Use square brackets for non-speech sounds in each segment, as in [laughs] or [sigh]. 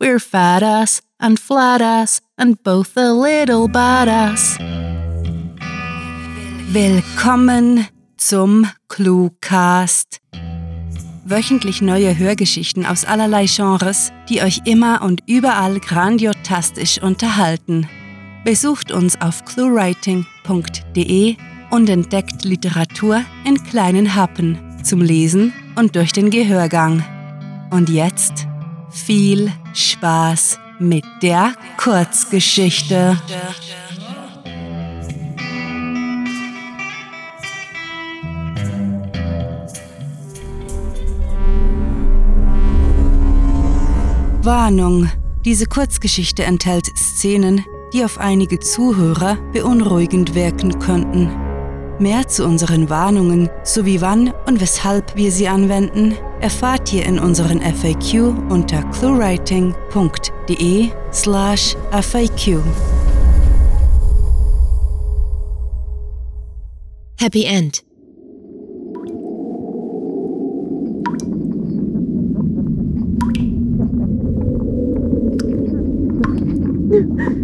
We're fat ass and flat ass and both a little badass. Willkommen zum Cluecast. Wöchentlich neue Hörgeschichten aus allerlei Genres, die euch immer und überall grandiotastisch unterhalten. Besucht uns auf cluewriting.de und entdeckt Literatur in kleinen Happen zum Lesen und durch den Gehörgang. Und jetzt viel Spaß mit der Kurzgeschichte. Warnung. Diese Kurzgeschichte enthält Szenen, die auf einige Zuhörer beunruhigend wirken könnten. Mehr zu unseren Warnungen sowie wann und weshalb wir sie anwenden, erfahrt ihr in unseren FAQ unter cluewriting.de slash FAQ. Happy End. [laughs]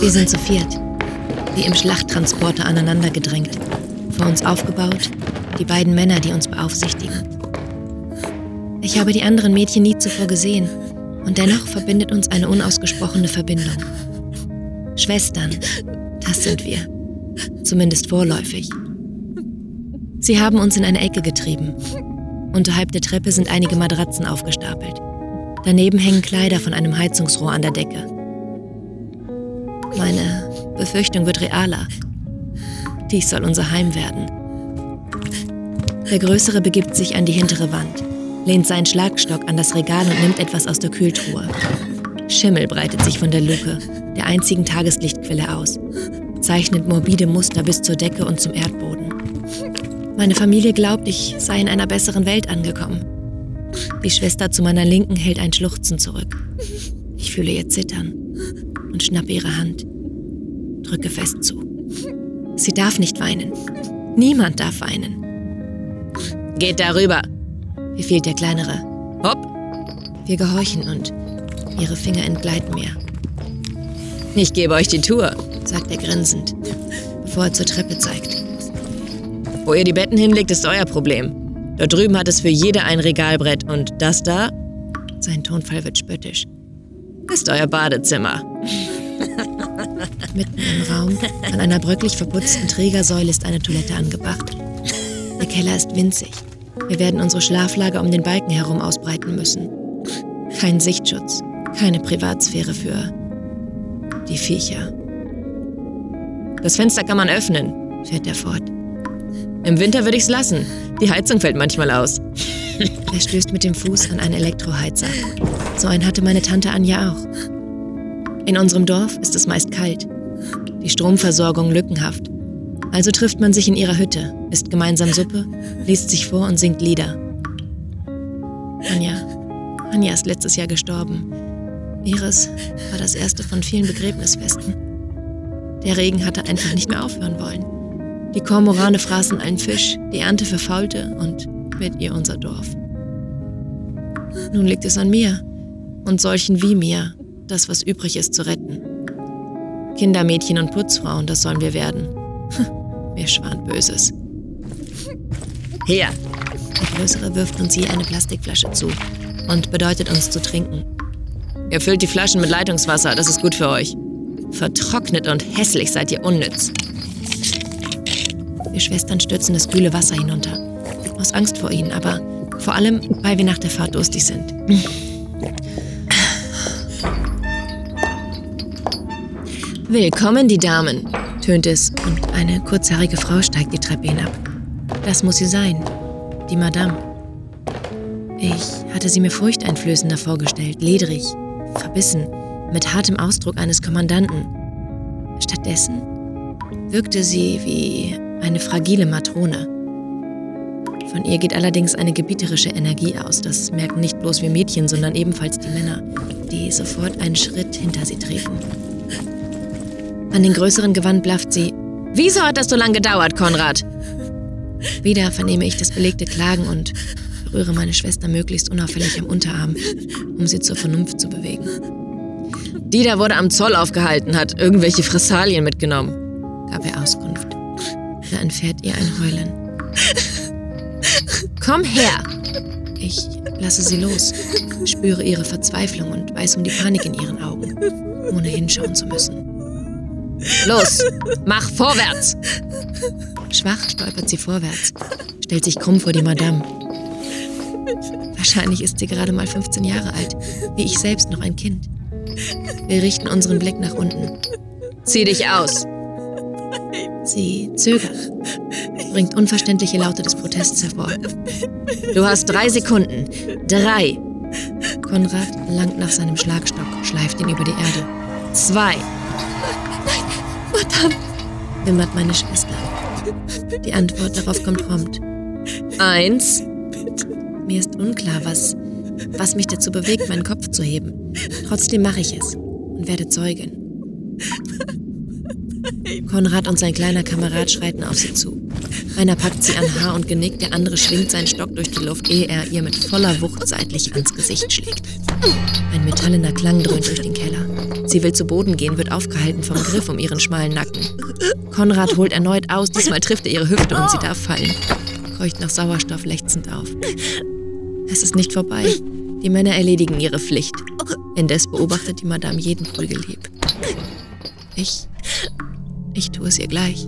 Wir sind zu viert, wie im Schlachttransporter aneinander gedrängt, vor uns aufgebaut, die beiden Männer, die uns beaufsichtigen. Ich habe die anderen Mädchen nie zuvor gesehen und dennoch verbindet uns eine unausgesprochene Verbindung. Schwestern, das sind wir. Zumindest vorläufig. Sie haben uns in eine Ecke getrieben. Unterhalb der Treppe sind einige Matratzen aufgestapelt. Daneben hängen Kleider von einem Heizungsrohr an der Decke. Meine Befürchtung wird realer. Dies soll unser Heim werden. Der Größere begibt sich an die hintere Wand, lehnt seinen Schlagstock an das Regal und nimmt etwas aus der Kühltruhe. Schimmel breitet sich von der Luke, der einzigen Tageslichtquelle aus, zeichnet morbide Muster bis zur Decke und zum Erdboden. Meine Familie glaubt, ich sei in einer besseren Welt angekommen. Die Schwester zu meiner Linken hält ein Schluchzen zurück. Ich fühle ihr Zittern und schnappe ihre Hand. Drücke fest zu. Sie darf nicht weinen. Niemand darf weinen. Geht darüber, befiehlt der Kleinere. Hopp! Wir gehorchen und ihre Finger entgleiten mir. Ich gebe euch die Tour, sagt er grinsend, bevor er zur Treppe zeigt. Wo ihr die Betten hinlegt, ist euer Problem. Dort drüben hat es für jede ein Regalbrett und das da, sein Tonfall wird spöttisch, ist euer Badezimmer. Mitten im Raum, an einer bröcklich verputzten Trägersäule, ist eine Toilette angebracht. Der Keller ist winzig. Wir werden unsere Schlaflager um den Balken herum ausbreiten müssen. Kein Sichtschutz, keine Privatsphäre für die Viecher. Das Fenster kann man öffnen, fährt er fort. Im Winter würde ich's lassen. Die Heizung fällt manchmal aus. Er stößt mit dem Fuß an einen Elektroheizer. So einen hatte meine Tante Anja auch. In unserem Dorf ist es meist kalt. Die Stromversorgung lückenhaft. Also trifft man sich in ihrer Hütte, isst gemeinsam Suppe, liest sich vor und singt Lieder. Anja. Anja ist letztes Jahr gestorben. Ihres war das erste von vielen Begräbnisfesten. Der Regen hatte einfach nicht mehr aufhören wollen. Die Kormorane fraßen allen Fisch, die Ernte verfaulte und mit ihr unser Dorf. Nun liegt es an mir und solchen wie mir, das, was übrig ist, zu retten. Kindermädchen und Putzfrauen, das sollen wir werden. [laughs] Mir schwant Böses. Hier! Der Größere wirft uns je eine Plastikflasche zu und bedeutet uns zu trinken. Ihr füllt die Flaschen mit Leitungswasser, das ist gut für euch. Vertrocknet und hässlich seid ihr unnütz. Wir Schwestern stürzen das kühle Wasser hinunter. Aus Angst vor ihnen, aber vor allem, weil wir nach der Fahrt durstig sind. Willkommen, die Damen, tönt es und eine kurzhaarige Frau steigt die Treppe hinab. Das muss sie sein, die Madame. Ich hatte sie mir furchteinflößender vorgestellt, ledrig, verbissen, mit hartem Ausdruck eines Kommandanten. Stattdessen wirkte sie wie eine fragile Matrone. Von ihr geht allerdings eine gebieterische Energie aus. Das merken nicht bloß wir Mädchen, sondern ebenfalls die Männer, die sofort einen Schritt hinter sie treten. An den größeren Gewand blafft sie. Wieso hat das so lange gedauert, Konrad? Wieder vernehme ich das belegte Klagen und berühre meine Schwester möglichst unauffällig am Unterarm, um sie zur Vernunft zu bewegen. Dieter wurde am Zoll aufgehalten, hat irgendwelche Fressalien mitgenommen, gab er Auskunft. Da entfährt ihr ein Heulen. Komm her! Ich lasse sie los, spüre ihre Verzweiflung und weiß um die Panik in ihren Augen, ohne hinschauen zu müssen. Los, mach vorwärts! Schwach stolpert sie vorwärts, stellt sich krumm vor die Madame. Wahrscheinlich ist sie gerade mal 15 Jahre alt, wie ich selbst noch ein Kind. Wir richten unseren Blick nach unten. Zieh dich aus! Sie zögert, bringt unverständliche Laute des Protests hervor. Du hast drei Sekunden. Drei. Konrad langt nach seinem Schlagstock, schleift ihn über die Erde. Zwei. Nein, Madame, wimmert meine Schwester. Die Antwort darauf kommt prompt. Eins. Mir ist unklar, was, was mich dazu bewegt, meinen Kopf zu heben. Trotzdem mache ich es und werde Zeugin. Konrad und sein kleiner Kamerad schreiten auf sie zu. Einer packt sie an Haar und Genick, der andere schwingt seinen Stock durch die Luft, ehe er ihr mit voller Wucht seitlich ans Gesicht schlägt. Ein metallener Klang dröhnt durch den Keller. Sie will zu Boden gehen, wird aufgehalten vom Griff um ihren schmalen Nacken. Konrad holt erneut aus, diesmal trifft er ihre Hüfte und sie darf fallen. Keucht nach Sauerstoff lechzend auf. Es ist nicht vorbei. Die Männer erledigen ihre Pflicht. Indes beobachtet die Madame jeden Prügelhieb. Ich. Ich tue es ihr gleich.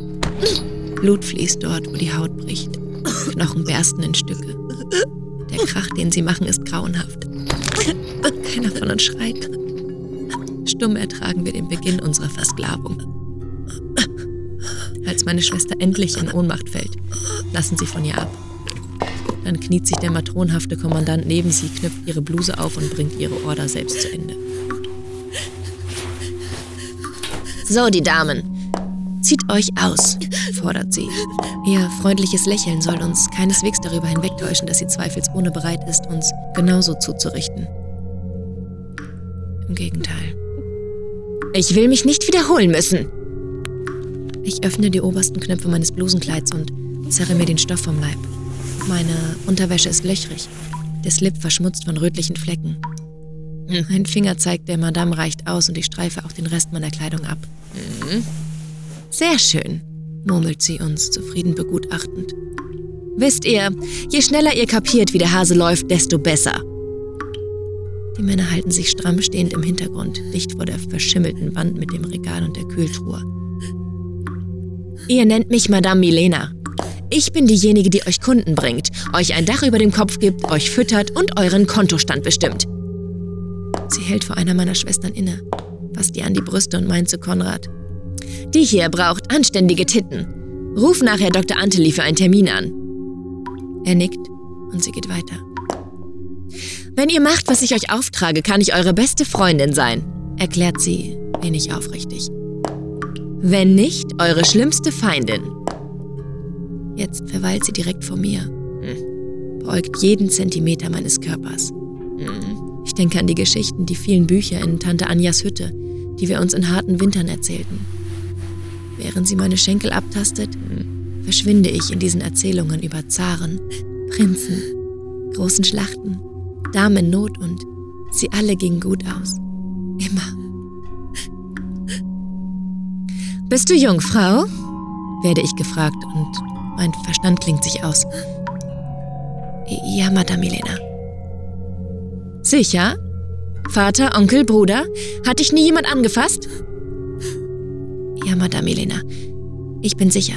Blut fließt dort, wo die Haut bricht. Knochen bersten in Stücke. Der Krach, den sie machen, ist grauenhaft. Keiner von uns schreit. Stumm ertragen wir den Beginn unserer Versklavung. Als meine Schwester endlich in Ohnmacht fällt, lassen sie von ihr ab. Dann kniet sich der matronhafte Kommandant neben sie, knüpft ihre Bluse auf und bringt ihre Order selbst zu Ende. So, die Damen. Zieht euch aus, fordert sie. Ihr freundliches Lächeln soll uns keineswegs darüber hinwegtäuschen, dass sie zweifelsohne bereit ist, uns genauso zuzurichten. Im Gegenteil. Ich will mich nicht wiederholen müssen. Ich öffne die obersten Knöpfe meines Blusenkleids und zerre mir den Stoff vom Leib. Meine Unterwäsche ist löchrig, der Slip verschmutzt von rötlichen Flecken. Ein Fingerzeig der Madame reicht aus und ich streife auch den Rest meiner Kleidung ab. Mhm. Sehr schön, murmelt sie uns zufrieden begutachtend. Wisst ihr, je schneller ihr kapiert, wie der Hase läuft, desto besser. Die Männer halten sich stramm stehend im Hintergrund, dicht vor der verschimmelten Wand mit dem Regal und der Kühltruhe. Ihr nennt mich Madame Milena. Ich bin diejenige, die euch Kunden bringt, euch ein Dach über dem Kopf gibt, euch füttert und euren Kontostand bestimmt. Sie hält vor einer meiner Schwestern inne, fasst ihr an die Brüste und meint zu Konrad. Die hier braucht anständige Titten. Ruf nachher Dr. Anteli für einen Termin an. Er nickt und sie geht weiter. Wenn ihr macht, was ich euch auftrage, kann ich eure beste Freundin sein, erklärt sie wenig aufrichtig. Wenn nicht, eure schlimmste Feindin. Jetzt verweilt sie direkt vor mir, beugt jeden Zentimeter meines Körpers. Ich denke an die Geschichten, die vielen Bücher in Tante Anjas Hütte, die wir uns in harten Wintern erzählten. Während sie meine Schenkel abtastet, verschwinde ich in diesen Erzählungen über Zaren, Prinzen, großen Schlachten, Damen in Not und sie alle gingen gut aus. Immer. Bist du Jungfrau? werde ich gefragt und mein Verstand klingt sich aus. Ja, Madame Milena. Sicher? Vater, Onkel, Bruder? Hat dich nie jemand angefasst? Ja, Madame Milena. Ich bin sicher.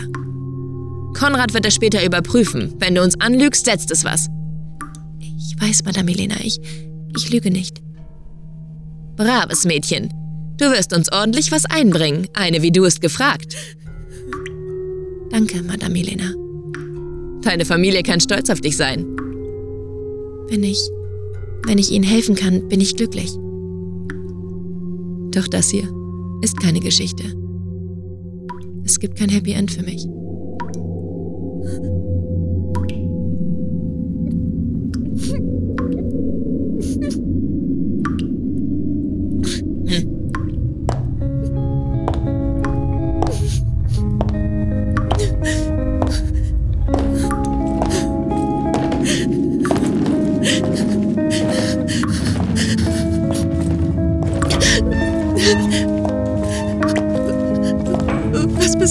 Konrad wird das später überprüfen. Wenn du uns anlügst, setzt es was. Ich weiß, Madame Milena, ich, ich lüge nicht. Braves Mädchen. Du wirst uns ordentlich was einbringen. Eine wie du ist gefragt. Danke, Madame Milena. Deine Familie kann stolz auf dich sein. Wenn ich, wenn ich Ihnen helfen kann, bin ich glücklich. Doch das hier ist keine Geschichte. Es gibt kein Happy End für mich.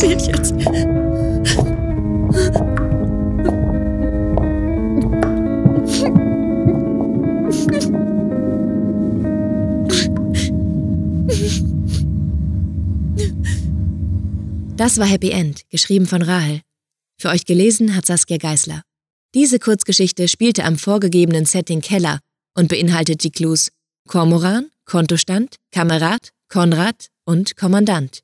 Das war Happy End, geschrieben von Rahel. Für euch gelesen hat Saskia Geisler. Diese Kurzgeschichte spielte am vorgegebenen Setting Keller und beinhaltet die Clues Kormoran, Kontostand, Kamerad, Konrad und Kommandant.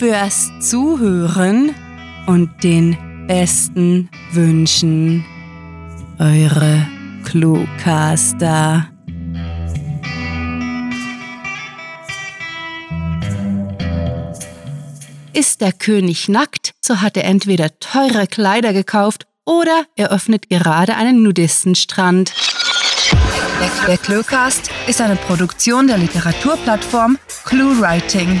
fürs Zuhören und den besten Wünschen. Eure Cluecaster. Ist der König nackt, so hat er entweder teure Kleider gekauft oder er öffnet gerade einen Nudistenstrand. Der Cluecast ist eine Produktion der Literaturplattform ClueWriting.